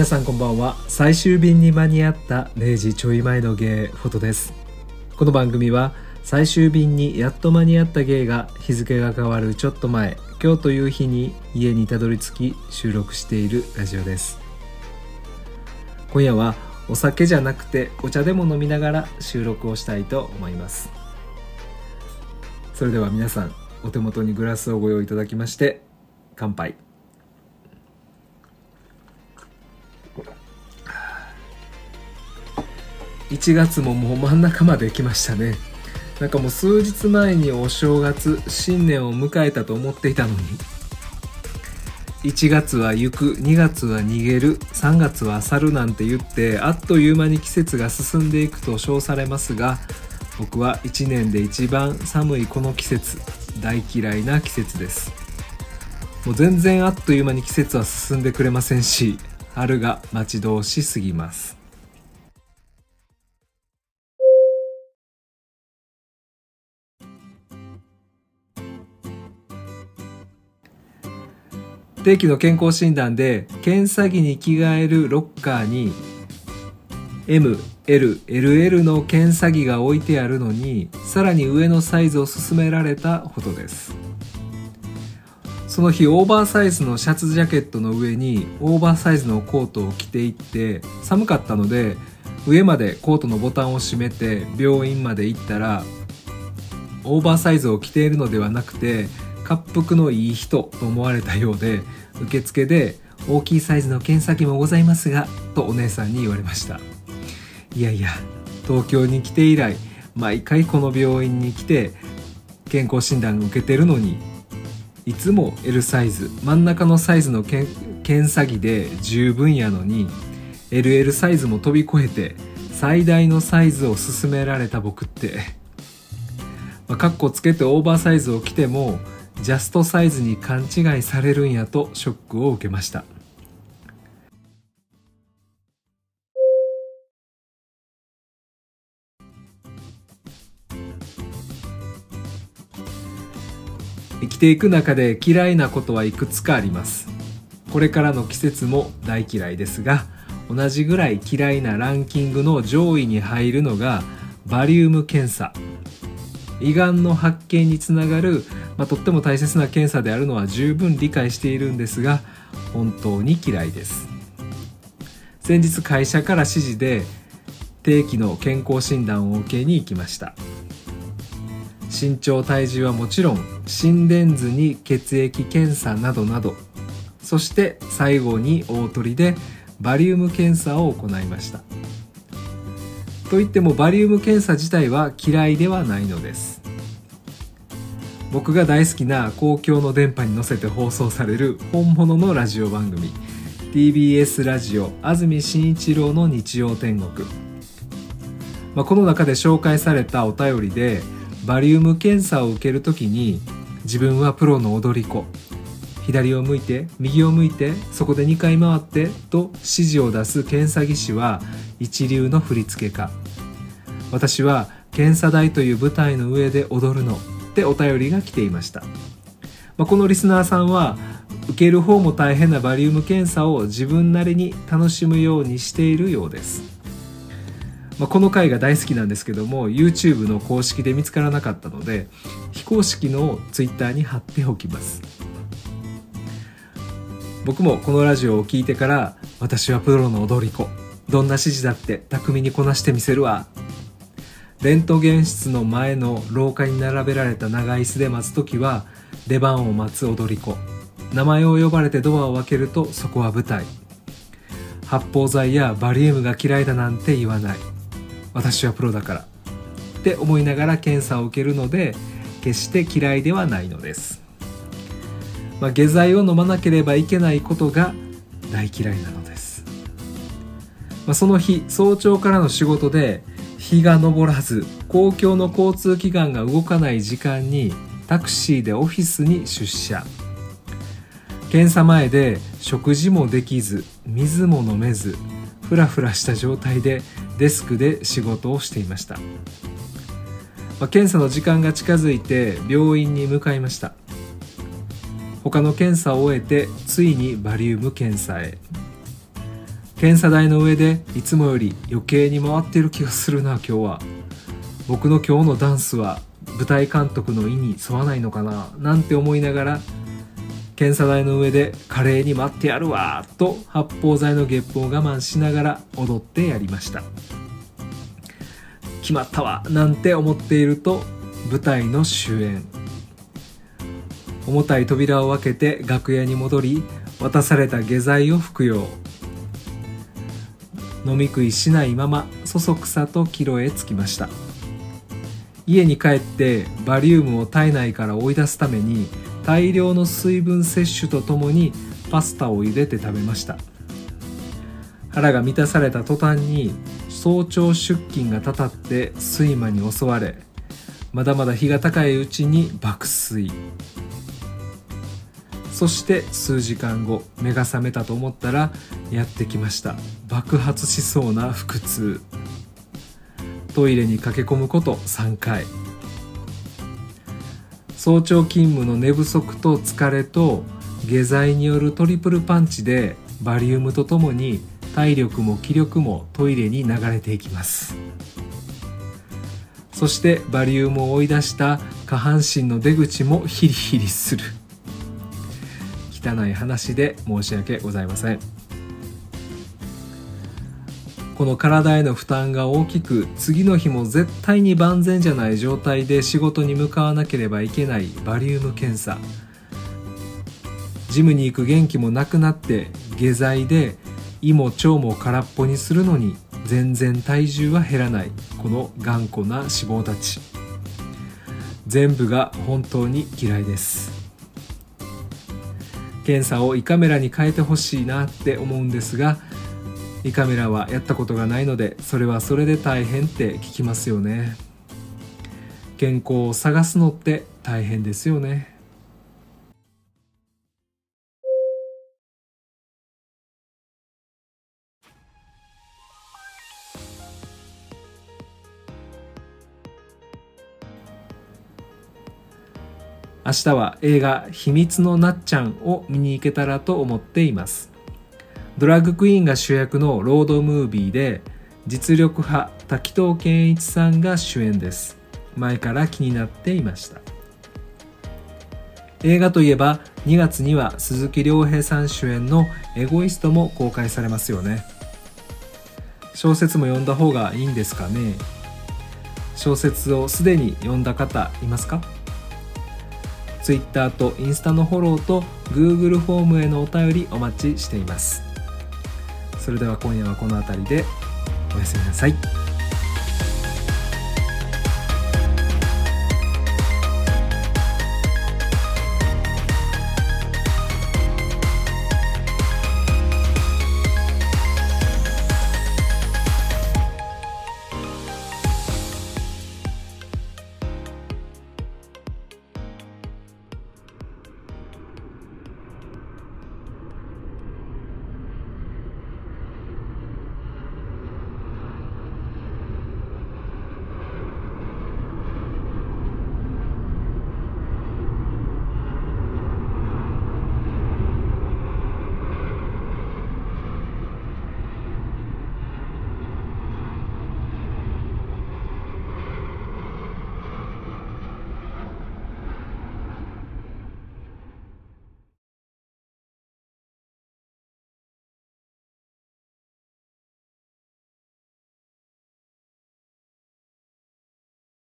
皆さんこんばんは。最終便に間に合った0時ちょい前の芸フォトです。この番組は最終便にやっと間に合った芸が日付が変わるちょっと前今日という日に家にたどり着き収録しているラジオです。今夜はお酒じゃなくてお茶でも飲みながら収録をしたいと思います。それでは皆さんお手元にグラスをご用意いただきまして乾杯。1月ももう真ん中まで来ましたね。なんかもう数日前にお正月新年を迎えたと思っていたのに。1月は行く2月は逃げる3月は去るなんて言ってあっという間に季節が進んでいくと称されますが僕は1年で一番寒いこの季節大嫌いな季節です。もう全然あっという間に季節は進んでくれませんし春が待ち遠しすぎます。定期の健康診断で検査着に着替えるロッカーに MLLL の検査着が置いてあるのにさらに上のサイズを勧められたほどです。その日オーバーサイズのシャツジャケットの上にオーバーサイズのコートを着ていって寒かったので上までコートのボタンを閉めて病院まで行ったらオーバーサイズを着ているのではなくて滑腹のいい人と思われたようで受付で大きいサイズの検査機もございますがとお姉さんに言われました。いやいや東京に来て以来毎回この病院に来て健康診断を受けてるのにいつも L サイズ真ん中のサイズの検査着で十分やのに LL サイズも飛び越えて最大のサイズを勧められた僕って。まあ、カッコつけてオーバーサイズを着てもジャストサイズに勘違いされるんやとショックを受けました。生きていく中で嫌いなことはいくつかあります。これからの季節も大嫌いですが同じぐらい嫌いなランキングの上位に入るのがバリウム検査。胃がんの発見につながる、まあ、とっても大切な検査であるのは十分理解しているんですが本当に嫌いです。先日会社から指示で定期の健康診断を受けに行きました。身長体重はもちろん心電図に血液検査などなどそして最後に大鳥でバリウム検査を行いました。といってもバリウム検査自体は嫌いではないのです。僕が大好きな公共の電波に乗せて放送される本物のラジオ番組 TBS ラジオ安住紳一郎の日曜天国、まあ、この中で紹介されたお便りでバリウム検査を受けるときに自分はプロの踊り子。左を向いて右を向いてそこで2回回ってと指示を出す検査技師は一流の振付家。私は検査台という舞台の上で踊るの。ってお便りが来ていました、まあ、このリスナーさんは受ける方も大変なバリウム検査を自分なりに楽しむようにしているようです、まあ、この回が大好きなんですけども YouTube の公式で見つからなかったので非公式の Twitter に貼っておきます。僕もこのラジオを聞いてから私はプロの踊り子。どんな指示だって巧みにこなしてみせるわ。レントゲン室の前の廊下に並べられた長椅子で待つ時は出番を待つ踊り子。名前を呼ばれてドアを開けるとそこは舞台。発泡剤やバリウムが嫌いだなんて言わない。私はプロだから。って思いながら検査を受けるので決して嫌いではないのです、まあ、下剤を飲まなければいけないことが大嫌いなのです、まあ、その日早朝からの仕事で日が昇らず公共の交通機関が動かない時間にタクシーでオフィスに出社。検査前で食事もできず水も飲めずふらふらした状態でデスクで仕事をしていました、まあ、検査の時間が近づいて病院に向かいました。他の検査を終えてついにバリウム検査へ。検査台の上でいつもより余計に回ってる気がするな今日は。僕の今日のダンスは舞台監督の意に沿わないのかななんて思いながら検査台の上で華麗に待ってやるわと発泡剤のゲップを我慢しながら踊ってやりました。決まったわなんて思っていると舞台の終演重たい扉を開けて楽屋に戻り渡された下剤を服用。飲み食いしないままそそくさと帰路へ着きました。家に帰ってバリウムを体内から追い出すために大量の水分摂取とともにパスタを茹でて食べました。腹が満たされた途端に早朝出勤がたたって睡魔に襲われまだまだ日が高いうちに爆睡。そして数時間後目が覚めたと思ったらやってきました。爆発しそうな腹痛。トイレに駆け込むこと3回。早朝勤務の寝不足と疲れと下剤によるトリプルパンチでバリウムとともに体力も気力もトイレに流れていきます。そしてバリウムを追い出した下半身の出口もヒリヒリする。汚い話で申し訳ございません。この体への負担が大きく次の日も絶対に万全じゃない状態で仕事に向かわなければいけないバリウム検査。ジムに行く元気もなくなって下剤で胃も腸も空っぽにするのに全然体重は減らない。この頑固な脂肪たち。全部が本当に嫌いです。検査を胃カメラに変えてほしいなって思うんですが胃カメラはやったことがないのでそれはそれで大変って聞きますよね。健康を探すのって大変ですよね。明日は映画「秘密のなっちゃん」を見に行けたらと思っています。ドラッグクイーンが主役のロードムービーで実力派滝藤賢一さんが主演です。前から気になっていました。映画といえば2月には鈴木亮平さん主演の「エゴイスト」も公開されますよね。小説も読んだ方がいいんですかね。小説をすでに読んだ方いますか？Twitter とインスタのフォローと Google フォームへのお便りお待ちしていますそれでは今夜はこの辺りでおやすみなさい。